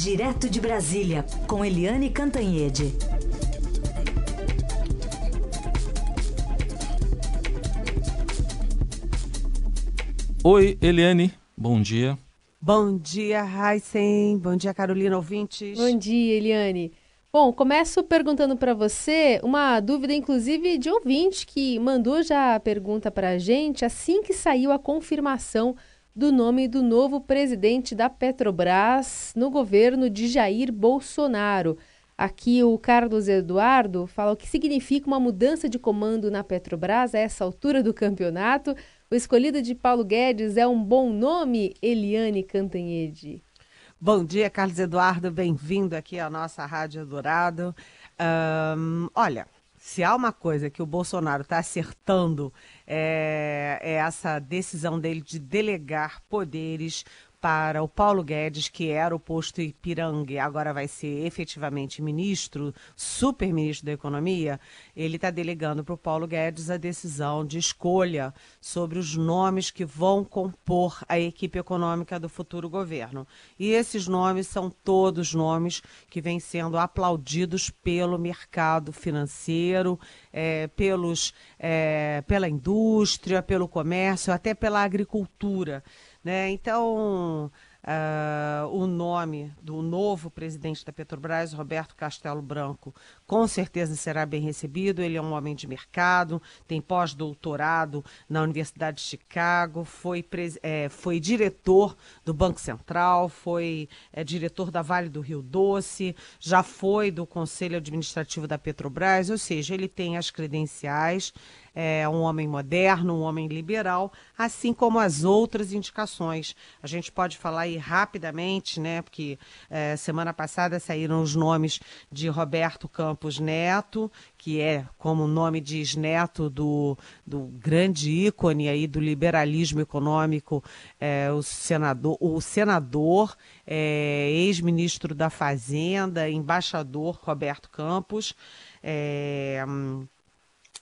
Direto de Brasília, com Eliane Cantanhede. Oi, Eliane, bom dia. Bom dia, Heisen. Bom dia, Carolina ouvintes. Bom dia, Eliane. Bom, começo perguntando para você uma dúvida, inclusive, de ouvinte que mandou já a pergunta para a gente assim que saiu a confirmação do nome do novo presidente da Petrobras no governo de Jair Bolsonaro. Aqui o Carlos Eduardo fala o que significa uma mudança de comando na Petrobras a essa altura do campeonato. O escolhido de Paulo Guedes é um bom nome, Eliane Cantanhede. Bom dia, Carlos Eduardo, bem-vindo aqui à nossa Rádio Dourado. Um, olha, se há uma coisa que o Bolsonaro está acertando é, é, essa decisão dele de delegar poderes para o Paulo Guedes, que era o posto Ipiranga agora vai ser efetivamente ministro, super-ministro da Economia, ele está delegando para o Paulo Guedes a decisão de escolha sobre os nomes que vão compor a equipe econômica do futuro governo. E esses nomes são todos nomes que vêm sendo aplaudidos pelo mercado financeiro, é, pelos, é, pela indústria, pelo comércio, até pela agricultura. Né? Então, uh, o nome do novo presidente da Petrobras, Roberto Castelo Branco, com certeza será bem recebido. Ele é um homem de mercado, tem pós-doutorado na Universidade de Chicago, foi, é, foi diretor do Banco Central, foi é, diretor da Vale do Rio Doce, já foi do Conselho Administrativo da Petrobras, ou seja, ele tem as credenciais é um homem moderno, um homem liberal, assim como as outras indicações. A gente pode falar aí rapidamente, né? Porque é, semana passada saíram os nomes de Roberto Campos Neto, que é, como o nome diz, neto do, do grande ícone aí do liberalismo econômico, é, o senador, o senador é, ex-ministro da Fazenda, embaixador Roberto Campos. É,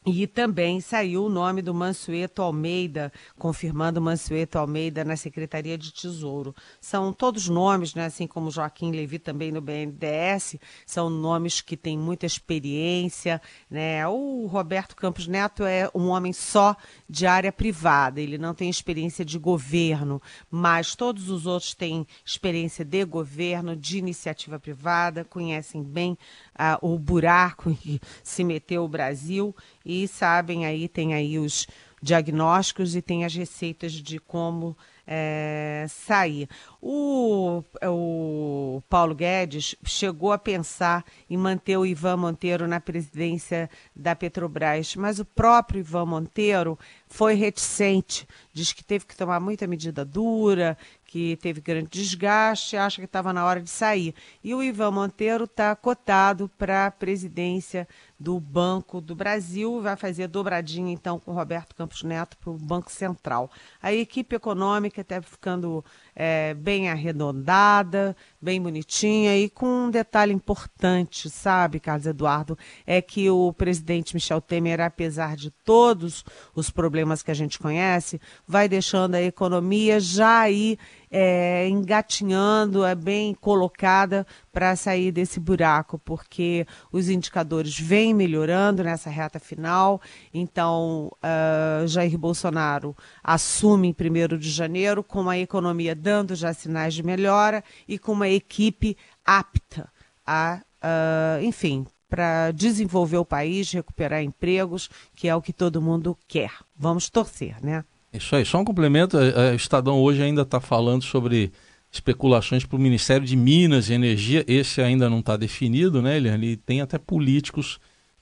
e também saiu o nome do Mansueto Almeida, confirmando Mansueto Almeida na Secretaria de Tesouro. São todos nomes, né, assim como Joaquim Levi também no BNDES, são nomes que têm muita experiência. Né? O Roberto Campos Neto é um homem só de área privada, ele não tem experiência de governo, mas todos os outros têm experiência de governo, de iniciativa privada, conhecem bem ah, o buraco em que se meteu o Brasil e sabem aí, tem aí os diagnósticos e tem as receitas de como é, sair. O, o Paulo Guedes chegou a pensar em manter o Ivan Monteiro na presidência da Petrobras, mas o próprio Ivan Monteiro foi reticente, diz que teve que tomar muita medida dura, que teve grande desgaste, acha que estava na hora de sair. E o Ivan Monteiro está cotado para a presidência do Banco do Brasil, vai fazer dobradinha então com Roberto Campos Neto para o Banco Central. A equipe econômica está ficando é, bem arredondada, bem bonitinha e com um detalhe importante, sabe, Carlos Eduardo, é que o presidente Michel Temer, apesar de todos os problemas que a gente conhece, vai deixando a economia já aí é, engatinhando, é bem colocada para sair desse buraco, porque os indicadores vêm melhorando nessa reta final. Então, uh, Jair Bolsonaro assume em 1 de janeiro com a economia dando já sinais de melhora e com uma equipe apta a, uh, enfim, para desenvolver o país, recuperar empregos, que é o que todo mundo quer. Vamos torcer, né? Isso aí, só um complemento. O Estadão hoje ainda está falando sobre especulações para o Ministério de Minas e Energia. Esse ainda não está definido, né, Eliane? E tem até políticos,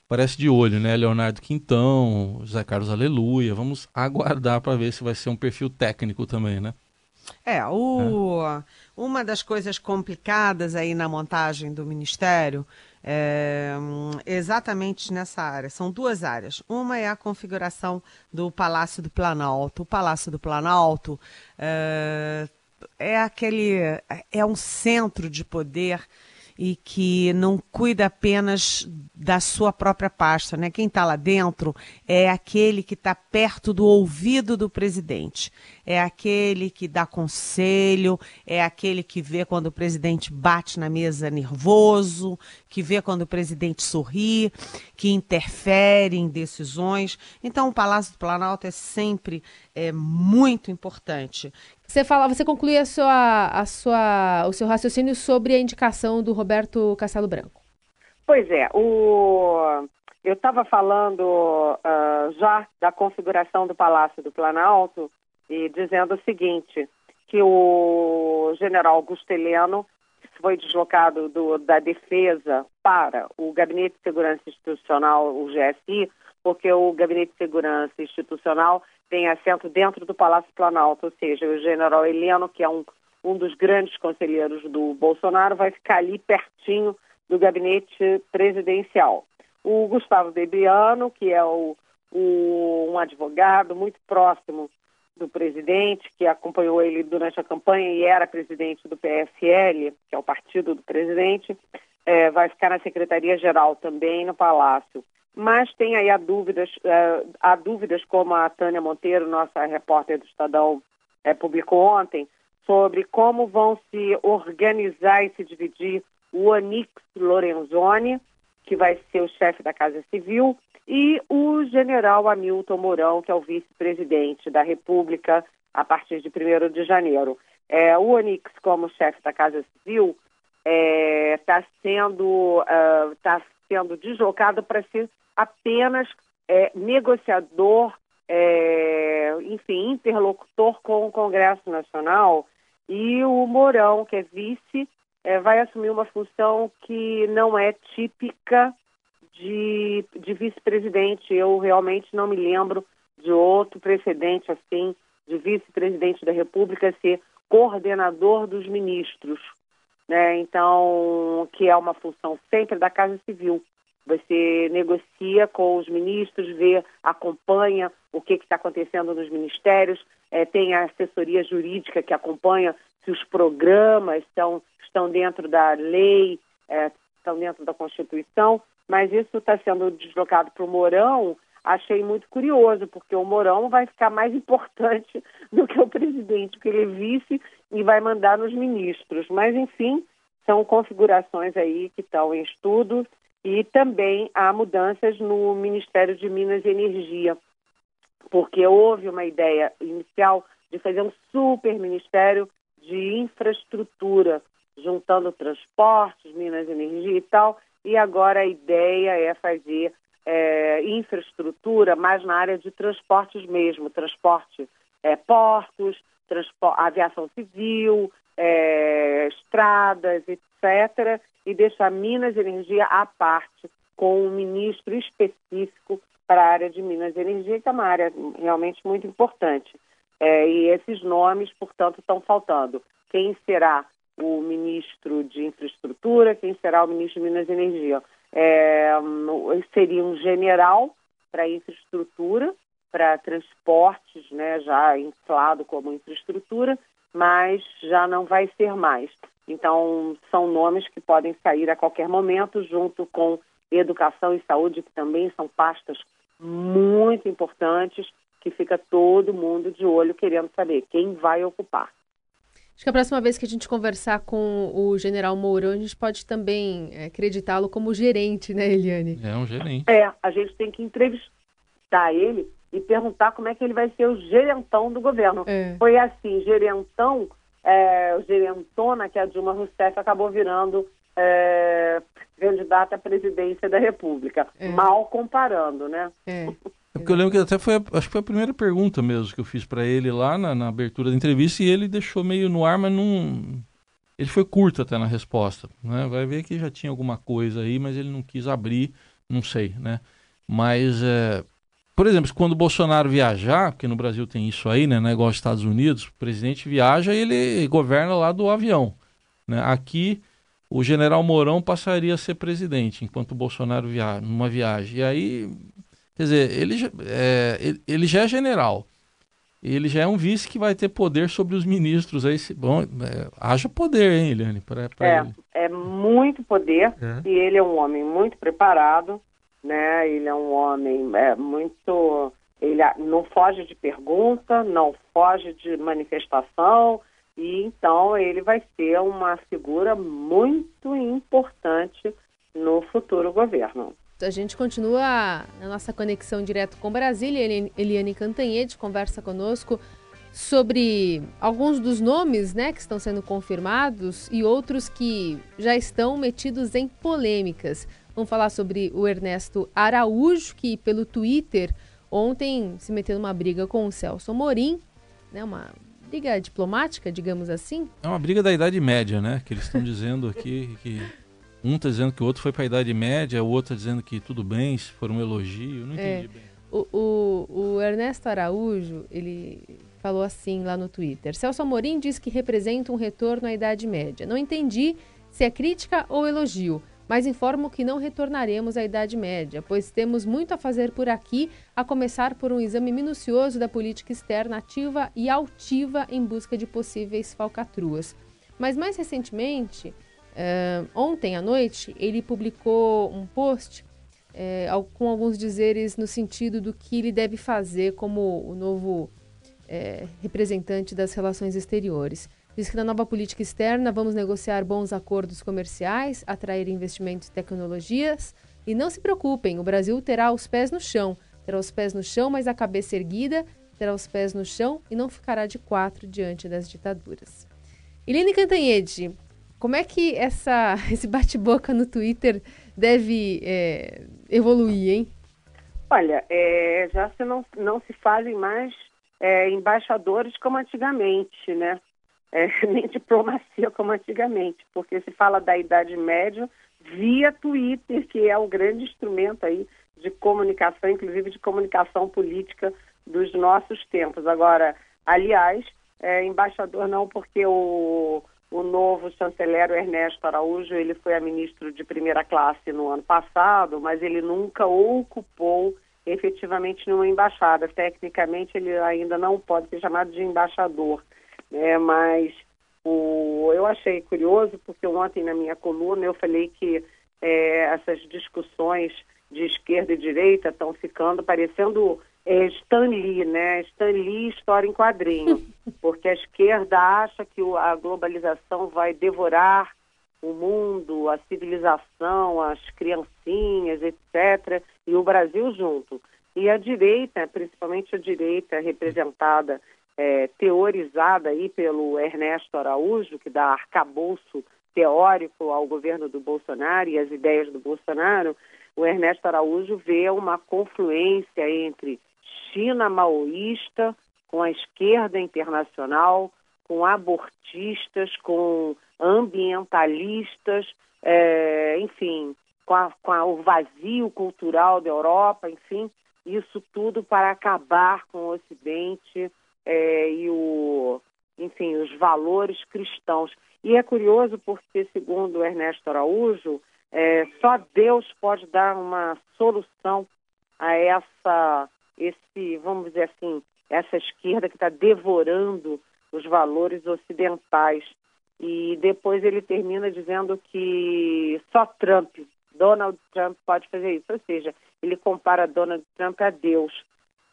parece de olho, né? Leonardo Quintão, José Carlos Aleluia. Vamos aguardar para ver se vai ser um perfil técnico também, né? É, o, é. uma das coisas complicadas aí na montagem do Ministério é, exatamente nessa área. São duas áreas. Uma é a configuração do Palácio do Planalto. O Palácio do Planalto é, é aquele é um centro de poder e que não cuida apenas da sua própria pasta, né? Quem está lá dentro é aquele que está perto do ouvido do presidente, é aquele que dá conselho, é aquele que vê quando o presidente bate na mesa nervoso, que vê quando o presidente sorri, que interfere em decisões. Então, o Palácio do Planalto é sempre é, muito importante. Você fala, você conclui a sua, a sua, o seu raciocínio sobre a indicação do Roberto Castelo Branco. Pois é, o, eu estava falando uh, já da configuração do Palácio do Planalto e dizendo o seguinte, que o general Augusto Heleno foi deslocado do, da defesa para o Gabinete de Segurança Institucional, o GSI, porque o Gabinete de Segurança Institucional tem assento dentro do Palácio Planalto, ou seja, o general Heleno, que é um, um dos grandes conselheiros do Bolsonaro, vai ficar ali pertinho do gabinete presidencial. O Gustavo Bebiano, que é o, o, um advogado muito próximo do presidente, que acompanhou ele durante a campanha e era presidente do PSL, que é o partido do presidente, é, vai ficar na Secretaria-Geral também no Palácio. Mas tem aí há dúvidas, uh, há dúvidas como a Tânia Monteiro, nossa repórter do Estadão, é, publicou ontem, sobre como vão se organizar e se dividir o Onix Lorenzoni, que vai ser o chefe da Casa Civil, e o general Hamilton Mourão, que é o vice-presidente da República a partir de 1 de janeiro. É, o Onix, como chefe da Casa Civil, está é, sendo, uh, tá sendo deslocado para ser apenas é, negociador, é, enfim, interlocutor com o Congresso Nacional, e o Mourão, que é vice, é, vai assumir uma função que não é típica de, de vice-presidente. Eu realmente não me lembro de outro precedente assim, de vice-presidente da República ser coordenador dos ministros. Né? Então, que é uma função sempre da Casa Civil. Você negocia com os ministros, vê, acompanha o que está acontecendo nos ministérios, é, tem a assessoria jurídica que acompanha se os programas estão, estão dentro da lei, é, estão dentro da Constituição, mas isso está sendo deslocado para o Mourão. Achei muito curioso, porque o Mourão vai ficar mais importante do que o presidente, porque ele é vice e vai mandar nos ministros. Mas, enfim, são configurações aí que estão em estudo e também há mudanças no Ministério de Minas e Energia, porque houve uma ideia inicial de fazer um super ministério de infraestrutura, juntando transportes, Minas e Energia e tal, e agora a ideia é fazer é, infraestrutura mais na área de transportes mesmo, transporte é, portos, aviação civil, é, estradas, e deixar Minas Energia à parte, com um ministro específico para a área de Minas Energia, que é uma área realmente muito importante. É, e esses nomes, portanto, estão faltando. Quem será o ministro de Infraestrutura, quem será o ministro de Minas Energia? É, seria um general para infraestrutura, para transportes, né, já inflado como infraestrutura, mas já não vai ser mais. Então, são nomes que podem sair a qualquer momento, junto com educação e saúde, que também são pastas muito importantes, que fica todo mundo de olho querendo saber quem vai ocupar. Acho que a próxima vez que a gente conversar com o general Mourão, a gente pode também é, acreditá-lo como gerente, né, Eliane? É um gerente. É, a gente tem que entrevistar ele e perguntar como é que ele vai ser o gerentão do governo. É. Foi assim, gerentão, é, o gerentona que a Dilma Rousseff acabou virando é, candidata à presidência da República. É. Mal comparando, né? É. É porque eu lembro que até foi, a, acho que foi a primeira pergunta mesmo que eu fiz para ele lá na, na, abertura da entrevista e ele deixou meio no ar, mas não. Ele foi curto até na resposta, né? Vai ver que já tinha alguma coisa aí, mas ele não quis abrir, não sei, né? Mas é, por exemplo, quando o Bolsonaro viajar, porque no Brasil tem isso aí, né? Negócio dos Estados Unidos, o presidente viaja e ele governa lá do avião. Né? Aqui, o general Mourão passaria a ser presidente, enquanto o Bolsonaro viaja, numa viagem. E aí, quer dizer, ele, é, ele, ele já é general. ele já é um vice que vai ter poder sobre os ministros. Aí, bom, é, haja poder, hein, Eliane? Pra, pra é, ele. é muito poder É. e ele é um homem muito preparado, né? Ele é um homem é, muito. Ele a- não foge de pergunta, não foge de manifestação, e então ele vai ser uma figura muito importante no futuro governo. A gente continua na nossa conexão direto com Brasília. Eli- Eliane Cantanhede conversa conosco sobre alguns dos nomes né, que estão sendo confirmados e outros que já estão metidos em polêmicas. Vamos falar sobre o Ernesto Araújo, que pelo Twitter ontem se meteu numa briga com o Celso Amorim, né, uma briga diplomática, digamos assim. É uma briga da Idade Média, né? Que eles estão dizendo aqui que um está dizendo que o outro foi para a Idade Média, o outro está dizendo que tudo bem, se for um elogio. Não É. entendi bem. O, o, o Ernesto Araújo, ele falou assim lá no Twitter. Celso Amorim diz que representa um retorno à Idade Média. Não entendi se é crítica ou elogio, mas informo que não retornaremos à Idade Média, pois temos muito a fazer por aqui, a começar por um exame minucioso da política externa ativa e altiva em busca de possíveis falcatruas. Mas mais recentemente, eh, ontem à noite, ele publicou um post al- com alguns dizeres no sentido do que ele deve fazer como o novo é, representante das relações exteriores. Diz que na nova política externa vamos negociar bons acordos comerciais, atrair investimentos e tecnologias. E não se preocupem, o Brasil terá os pés no chão. Terá os pés no chão, mas a cabeça erguida, terá os pés no chão e não ficará de quatro diante das ditaduras. Eliane Cantanhede, como é que essa, esse bate-boca no Twitter deve é, evoluir, hein? Olha, é, já se não, não se fazem mais é, embaixadores como antigamente, né? É, nem diplomacia como antigamente, porque se fala da Idade Média via Twitter, que é o grande instrumento aí de comunicação, inclusive de comunicação política dos nossos tempos. Agora, aliás, é, embaixador não, porque o, o novo chanceler, Ernesto Araújo, ele foi a ministro de primeira classe no ano passado, mas ele nunca ocupou efetivamente numa embaixada. Tecnicamente, ele ainda não pode ser chamado de embaixador, né? mas o, eu achei curioso, porque ontem na minha coluna eu falei que é, essas discussões de esquerda e direita estão ficando parecendo é, Stan Lee, né? Stan Lee, história em quadrinho, porque a esquerda acha que o- a globalização vai devorar o mundo, a civilização, as criancinhas, etc., e o Brasil junto. E a direita, principalmente a direita representada, é, teorizada aí pelo Ernesto Araújo, que dá arcabouço teórico ao governo do Bolsonaro e às ideias do Bolsonaro, o Ernesto Araújo vê uma confluência entre China maoísta com a esquerda internacional, com abortistas, com ambientalistas, é, enfim, com, a- com a- o vazio cultural da Europa, enfim, isso tudo para acabar com o Ocidente é, e o, enfim, os valores cristãos. E é curioso porque, segundo Ernesto Araújo, é, só Deus pode dar uma solução a essa, esse, vamos dizer assim, essa esquerda que está devorando os valores ocidentais. E depois ele termina dizendo que só Trump, Donald Trump pode fazer isso. Ou seja, ele compara Donald Trump a Deus.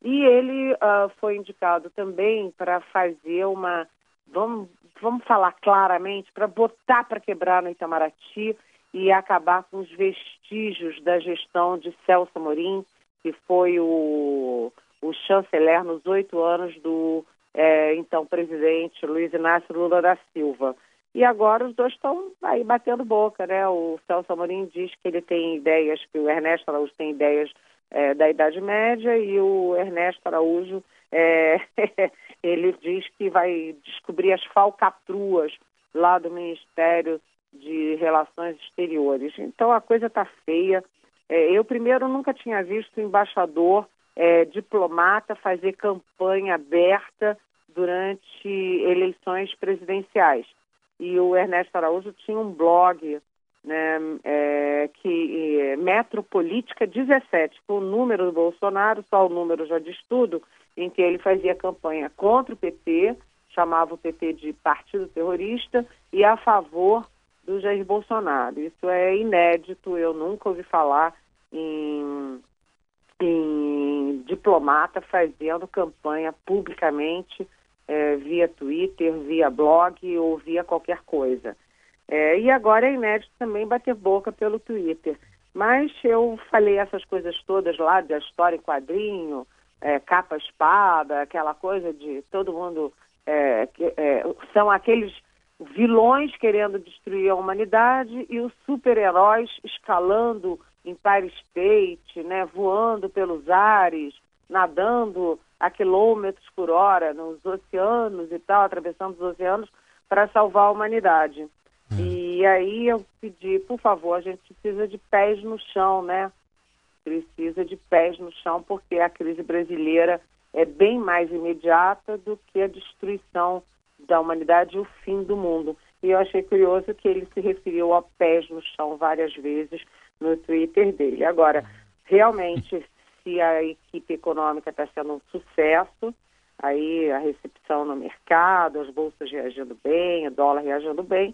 E ele ah, foi indicado também para fazer uma, vamos, vamos falar claramente, para botar para quebrar no Itamaraty e acabar com os vestígios da gestão de Celso Amorim, que foi o, o chanceler nos oito anos do eh, então presidente Luiz Inácio Lula da Silva. E agora os dois estão aí batendo boca, né? O Celso Amorim diz que ele tem ideias, que o Ernesto Araújo tem ideias eh, da Idade Média e o Ernesto Araújo eh, ele diz que vai descobrir as falcatruas lá do Ministério de Relações Exteriores. Então a coisa está feia. É, eu primeiro nunca tinha visto embaixador é, diplomata fazer campanha aberta durante eleições presidenciais. E o Ernesto Araújo tinha um blog né, é, que Metropolítica 17, com o número do Bolsonaro, só o número já diz tudo, em que ele fazia campanha contra o PT, chamava o PT de partido terrorista, e a favor do Jair Bolsonaro. Isso é inédito, eu nunca ouvi falar em, em diplomata fazendo campanha publicamente é, via Twitter, via blog ou via qualquer coisa. É, e agora é inédito também bater boca pelo Twitter. Mas eu falei essas coisas todas lá da história em quadrinho, é, capa espada, aquela coisa de todo mundo. É, que, é, são aqueles vilões querendo destruir a humanidade e os super-heróis escalando Empire State, né, voando pelos ares, nadando a quilômetros por hora nos oceanos e tal, atravessando os oceanos para salvar a humanidade. E aí eu pedi, por favor, a gente precisa de pés no chão, né? Precisa de pés no chão, porque a crise brasileira é bem mais imediata do que a destruição da humanidade e o fim do mundo. E eu achei curioso que ele se referiu a pés no chão várias vezes no Twitter dele. Agora, realmente, se a equipe econômica está sendo um sucesso, aí a recepção no mercado, as bolsas reagindo bem, o dólar reagindo bem,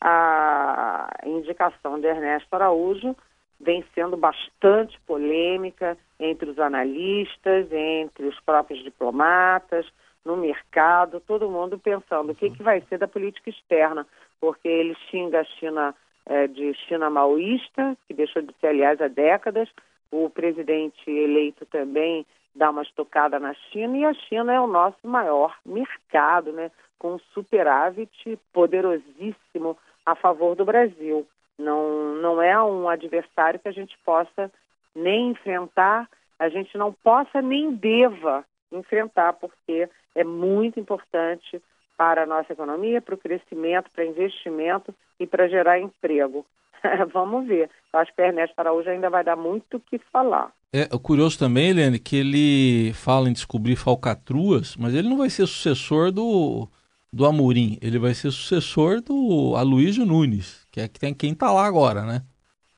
a indicação de Ernesto Araújo vem sendo bastante polêmica entre os analistas, entre os próprios diplomatas, no mercado, todo mundo pensando o que, que vai ser da política externa, porque ele xinga a China é, de China maoísta, que deixou de ser, aliás, há décadas, o presidente eleito também dá uma estocada na China e a China é o nosso maior mercado, né? com um superávit poderosíssimo a favor do Brasil. Não, não é um adversário que a gente possa nem enfrentar, a gente não possa nem deva enfrentar, porque é muito importante para a nossa economia, para o crescimento, para investimento e para gerar emprego. Vamos ver. Eu acho que o Ernesto Araújo ainda vai dar muito o que falar. É curioso também, Helene, que ele fala em descobrir falcatruas, mas ele não vai ser sucessor do, do Amorim, ele vai ser sucessor do Aloysio Nunes, que é quem está lá agora, né?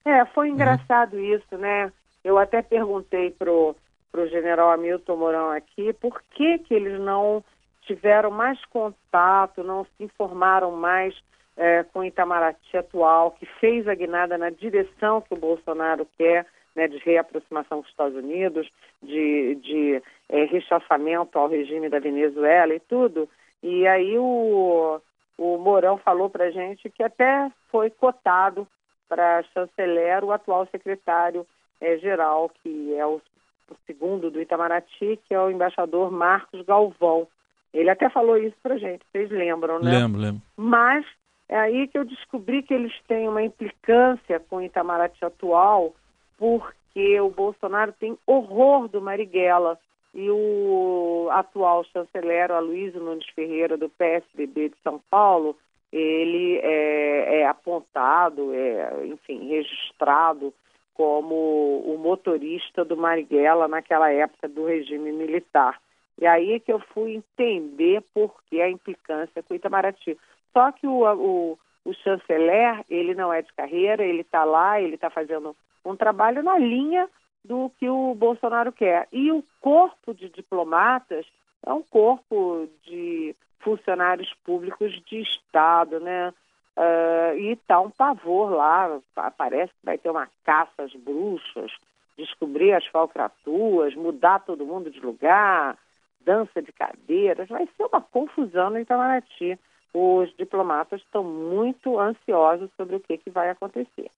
É, foi engraçado uhum. isso, né? Eu até perguntei pro, pro general Hamilton Mourão aqui por que, que eles não tiveram mais contato, não se informaram mais é, com o Itamaraty atual, que fez a guinada na direção que o Bolsonaro quer, né, de reaproximação com os Estados Unidos, de, de é, rechaçamento ao regime da Venezuela e tudo. E aí o, o Mourão falou para gente que até foi cotado para chanceler o atual secretário é, geral, que é o, o, segundo do Itamaraty, que é o embaixador Marcos Galvão. Ele até falou isso para gente, vocês lembram, né? Lembro, lembro. Mas é aí que eu descobri que eles têm uma implicância com o Itamaraty atual, porque o Bolsonaro tem horror do Marighella e o atual chanceler, Aloysio Nunes Ferreira, do PSDB de São Paulo, ele é, é apontado, é, enfim, registrado como o motorista do Marighella naquela época do regime militar. E aí é que eu fui entender por que a implicância com Itamaraty. Só que o, o, o chanceler, ele não é de carreira, ele está lá, ele está fazendo um trabalho na linha do que o Bolsonaro quer. E o corpo de diplomatas é um corpo de funcionários públicos de Estado, né? Uh, e está um pavor lá, parece que vai ter uma caça às bruxas, descobrir as falcatruas, mudar todo mundo de lugar, dança de cadeiras, vai ser uma confusão no Itamaraty os diplomatas estão muito ansiosos sobre o que, que vai acontecer.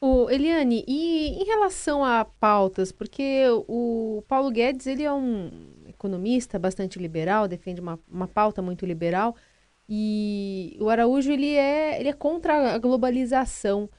O Eliane, e em relação a pautas, porque o Paulo Guedes ele é um economista bastante liberal, defende uma, uma pauta muito liberal, e o Araújo ele é, ele é contra a globalização.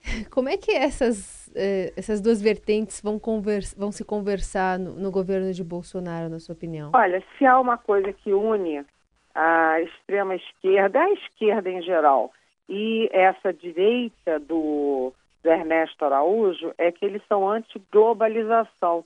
Como é que essas, eh, essas duas vertentes vão, conversa, vão se conversar no, no governo de Bolsonaro, na sua opinião? Olha, se há uma coisa que une a extrema esquerda, a esquerda em geral, e essa direita do, do Ernesto Araújo é que eles são anti-globalização.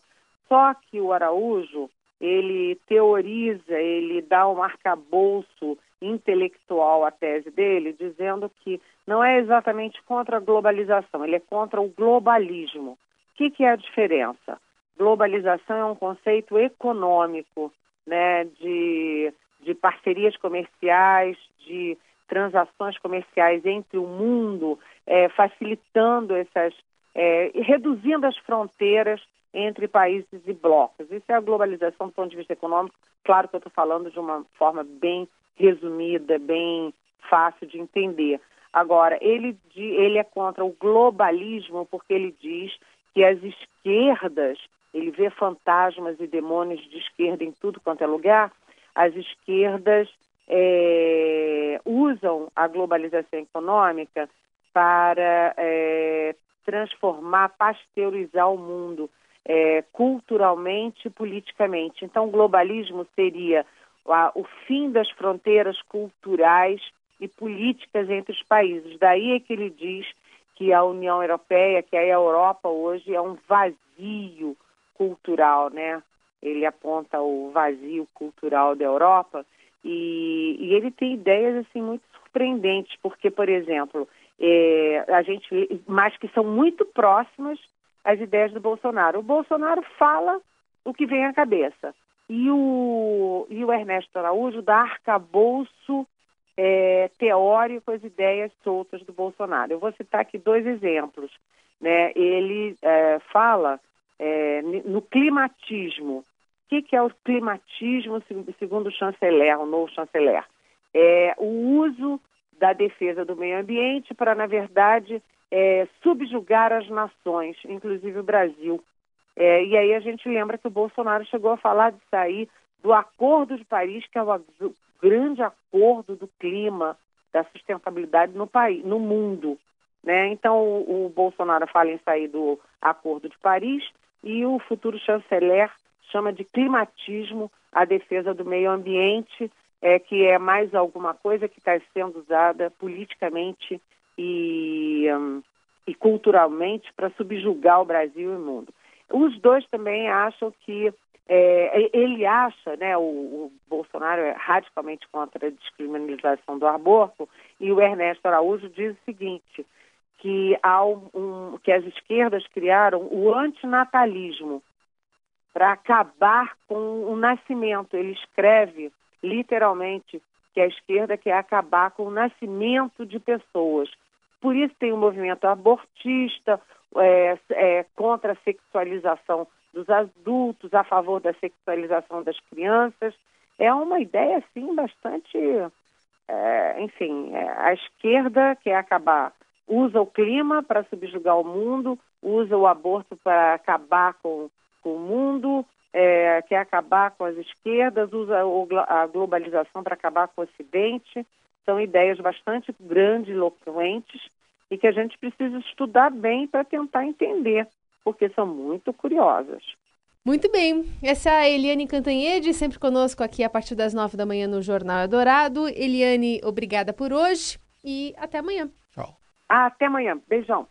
Só que o Araújo, ele teoriza, ele dá um arcabouço intelectual a tese dele, dizendo que não é exatamente contra a globalização, ele é contra o globalismo. O que, que é a diferença? Globalização é um conceito econômico, né, de, de parcerias comerciais, de transações comerciais entre o mundo, é, facilitando essas, é, reduzindo as fronteiras entre países e blocos. Isso é a globalização do ponto de vista econômico. Claro que eu estou falando de uma forma bem resumida, bem fácil de entender. Agora, ele, ele é contra o globalismo porque ele diz que as esquerdas, ele vê fantasmas e demônios de esquerda em tudo quanto é lugar, as esquerdas é, usam a globalização econômica para é, transformar, pasteurizar o mundo é, culturalmente e politicamente. Então, o globalismo seria o fim das fronteiras culturais e políticas entre os países. Daí é que ele diz que a União Europeia, que a Europa hoje é um vazio cultural, né? Ele aponta o vazio cultural da Europa e, e ele tem ideias assim muito surpreendentes, porque, por exemplo, é, a gente, mas que são muito próximas às ideias do Bolsonaro. O Bolsonaro fala o que vem à cabeça e o, e o Ernesto Araújo dá arcabouço é, teórico às ideias soltas do Bolsonaro. Eu vou citar aqui dois exemplos. Né? Ele é, fala é, no climatismo. Que, que, é o climatismo, segundo o chanceler, o novo chanceler? É o uso da defesa do meio ambiente para, na verdade, é, subjugar as nações, inclusive o Brasil. É, e aí a gente lembra que o Bolsonaro chegou a falar de sair do Acordo de Paris, que é o grande acordo do clima, da sustentabilidade no país, no mundo. Né? Então o, o Bolsonaro fala em sair do Acordo de Paris e o futuro chanceler chama de climatismo a defesa do meio ambiente, é, que é mais alguma coisa que está sendo usada politicamente e, um, e culturalmente para subjugar o Brasil e o mundo. Os dois também acham que é, ele acha, né, o, o, Bolsonaro é radicalmente contra a descriminalização do aborto e o Ernesto Araújo diz o seguinte, que, há um, que as esquerdas criaram o antinatalismo para acabar com o nascimento. Ele escreve literalmente que a esquerda quer acabar com o nascimento de pessoas. Por isso tem o um movimento abortista, é, é, contra a sexualização dos adultos, a favor da sexualização das crianças. É uma ideia, assim, bastante. É, enfim, é, a esquerda quer acabar, usa o clima para subjugar o mundo, usa o aborto para acabar com, com o mundo, é, quer acabar com as esquerdas, usa a globalização para acabar com o Ocidente. São ideias bastante grandiloquentes e que a gente precisa estudar bem para tentar entender, porque são muito curiosas. Muito bem. Essa é a Eliane Cantanhede, sempre conosco aqui a partir das nove da manhã no Jornal Eldorado. Eliane, obrigada por hoje e até amanhã. Tchau. Até amanhã. Beijão.